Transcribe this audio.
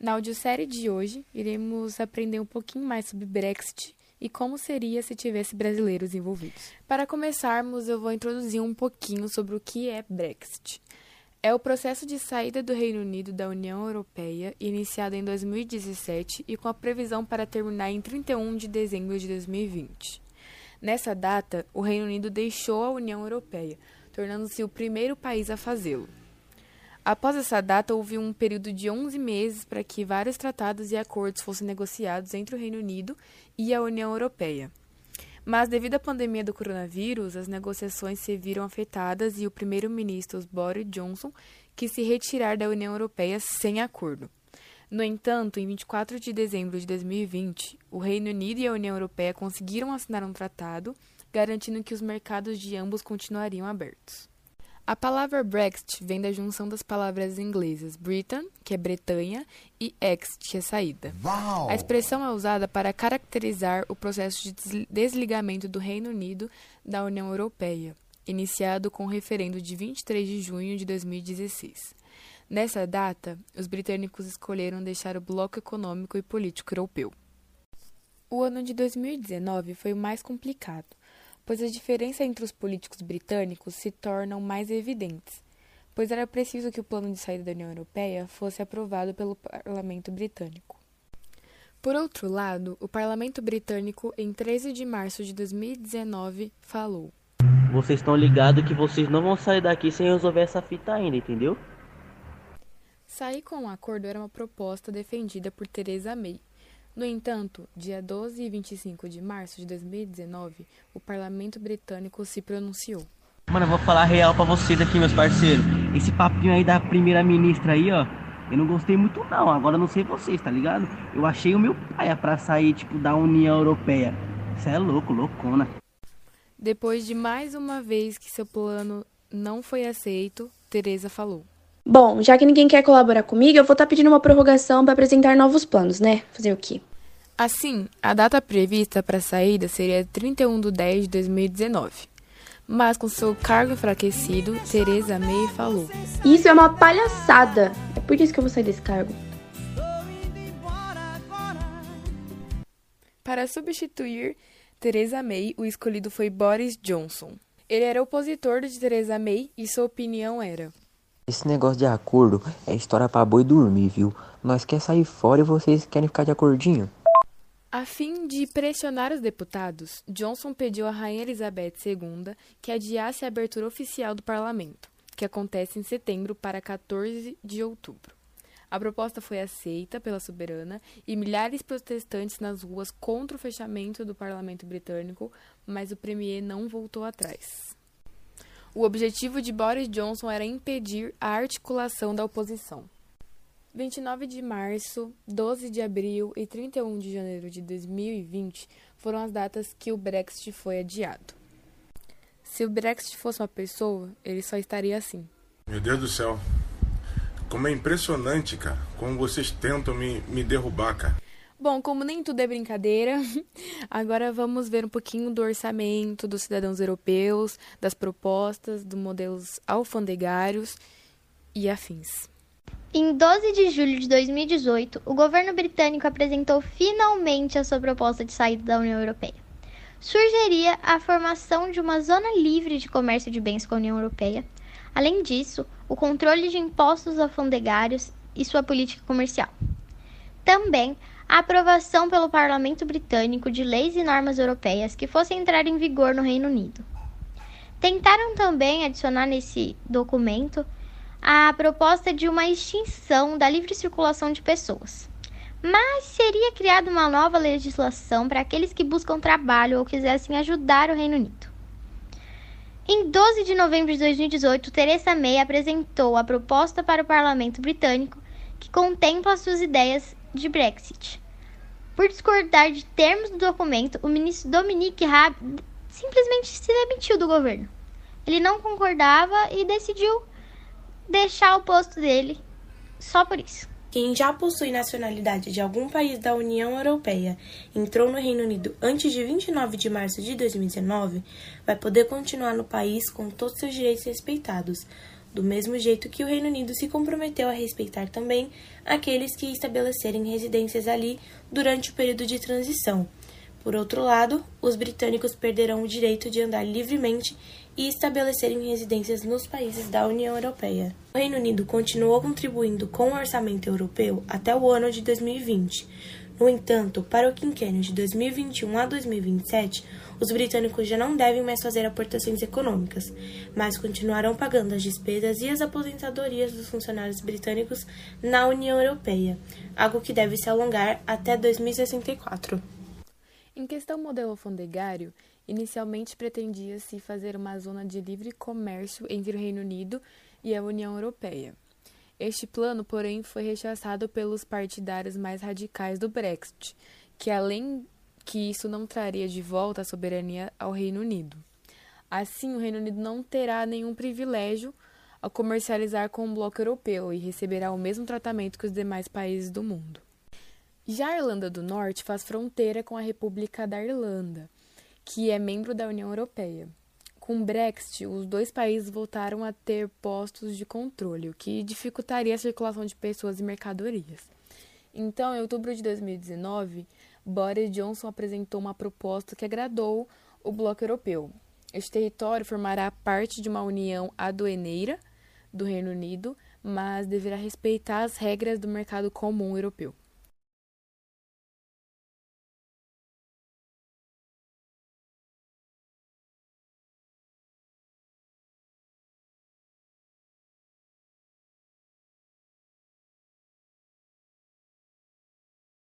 Na audiosérie de hoje, iremos aprender um pouquinho mais sobre Brexit e como seria se tivesse brasileiros envolvidos. Para começarmos, eu vou introduzir um pouquinho sobre o que é Brexit. É o processo de saída do Reino Unido da União Europeia, iniciado em 2017 e com a previsão para terminar em 31 de dezembro de 2020. Nessa data, o Reino Unido deixou a União Europeia, tornando-se o primeiro país a fazê-lo. Após essa data, houve um período de 11 meses para que vários tratados e acordos fossem negociados entre o Reino Unido e a União Europeia. Mas, devido à pandemia do coronavírus, as negociações se viram afetadas e o primeiro-ministro Boris Johnson quis se retirar da União Europeia sem acordo. No entanto, em 24 de dezembro de 2020, o Reino Unido e a União Europeia conseguiram assinar um tratado garantindo que os mercados de ambos continuariam abertos. A palavra Brexit vem da junção das palavras inglesas Britain, que é Bretanha, e exit, que é saída. Uau! A expressão é usada para caracterizar o processo de desligamento do Reino Unido da União Europeia, iniciado com o referendo de 23 de junho de 2016. Nessa data, os britânicos escolheram deixar o bloco econômico e político europeu. O ano de 2019 foi o mais complicado pois as diferenças entre os políticos britânicos se tornam mais evidentes, pois era preciso que o plano de saída da União Europeia fosse aprovado pelo parlamento britânico. Por outro lado, o parlamento britânico, em 13 de março de 2019, falou: Vocês estão ligados que vocês não vão sair daqui sem resolver essa fita ainda, entendeu? Sair com um acordo era uma proposta defendida por Theresa May, no entanto, dia 12 e 25 de março de 2019, o parlamento britânico se pronunciou. Mano, eu vou falar real pra vocês aqui, meus parceiros. Esse papinho aí da primeira-ministra aí, ó, eu não gostei muito não. Agora não sei vocês, tá ligado? Eu achei o meu pai pra sair, tipo, da União Europeia. Isso é louco, loucona. Depois de mais uma vez que seu plano não foi aceito, Teresa falou. Bom, já que ninguém quer colaborar comigo, eu vou estar tá pedindo uma prorrogação para apresentar novos planos, né? Fazer o quê? Assim, a data prevista para a saída seria 31 de 10 de 2019. Mas com seu cargo enfraquecido, Teresa May falou: Isso é uma palhaçada! É por isso que eu vou sair desse cargo. Para substituir Teresa May, o escolhido foi Boris Johnson. Ele era opositor de Teresa May e sua opinião era: esse negócio de acordo é história pra boi dormir, viu? Nós quer sair fora e vocês querem ficar de acordinho. A fim de pressionar os deputados, Johnson pediu à Rainha Elizabeth II que adiasse a abertura oficial do parlamento, que acontece em setembro para 14 de outubro. A proposta foi aceita pela soberana e milhares de protestantes nas ruas contra o fechamento do parlamento britânico, mas o premier não voltou atrás. O objetivo de Boris Johnson era impedir a articulação da oposição. 29 de março, 12 de abril e 31 de janeiro de 2020 foram as datas que o Brexit foi adiado. Se o Brexit fosse uma pessoa, ele só estaria assim. Meu Deus do céu. Como é impressionante, cara. Como vocês tentam me, me derrubar, cara. Bom, como nem tudo é brincadeira, agora vamos ver um pouquinho do orçamento dos cidadãos europeus, das propostas, dos modelos alfandegários e afins. Em 12 de julho de 2018, o governo britânico apresentou finalmente a sua proposta de saída da União Europeia. Surgiria a formação de uma zona livre de comércio de bens com a União Europeia. Além disso, o controle de impostos alfandegários e sua política comercial. Também a aprovação pelo Parlamento Britânico de leis e normas europeias que fossem entrar em vigor no Reino Unido. Tentaram também adicionar nesse documento a proposta de uma extinção da livre circulação de pessoas. Mas seria criada uma nova legislação para aqueles que buscam trabalho ou quisessem ajudar o Reino Unido. Em 12 de novembro de 2018, Theresa May apresentou a proposta para o Parlamento Britânico que contempla suas ideias de Brexit. Por discordar de termos do documento, o ministro Dominic Raab simplesmente se demitiu do governo. Ele não concordava e decidiu deixar o posto dele só por isso. Quem já possui nacionalidade de algum país da União Europeia entrou no Reino Unido antes de 29 de março de 2019 vai poder continuar no país com todos seus direitos respeitados. do mesmo jeito que o Reino Unido se comprometeu a respeitar também aqueles que estabelecerem residências ali durante o período de transição. Por outro lado, os britânicos perderão o direito de andar livremente e estabelecerem residências nos países da União Europeia. O Reino Unido continuou contribuindo com o orçamento europeu até o ano de 2020. No entanto, para o quinquênio de 2021 a 2027, os britânicos já não devem mais fazer aportações econômicas, mas continuarão pagando as despesas e as aposentadorias dos funcionários britânicos na União Europeia, algo que deve se alongar até 2064. Em questão modelo alfandegário, inicialmente pretendia-se fazer uma zona de livre comércio entre o Reino Unido e a União Europeia. Este plano, porém, foi rechaçado pelos partidários mais radicais do Brexit, que além que isso não traria de volta a soberania ao Reino Unido. Assim, o Reino Unido não terá nenhum privilégio ao comercializar com o bloco europeu e receberá o mesmo tratamento que os demais países do mundo. Já a Irlanda do Norte faz fronteira com a República da Irlanda, que é membro da União Europeia. Com o Brexit, os dois países voltaram a ter postos de controle, o que dificultaria a circulação de pessoas e mercadorias. Então, em outubro de 2019, Boris Johnson apresentou uma proposta que agradou o bloco europeu. Este território formará parte de uma união aduaneira do Reino Unido, mas deverá respeitar as regras do mercado comum europeu.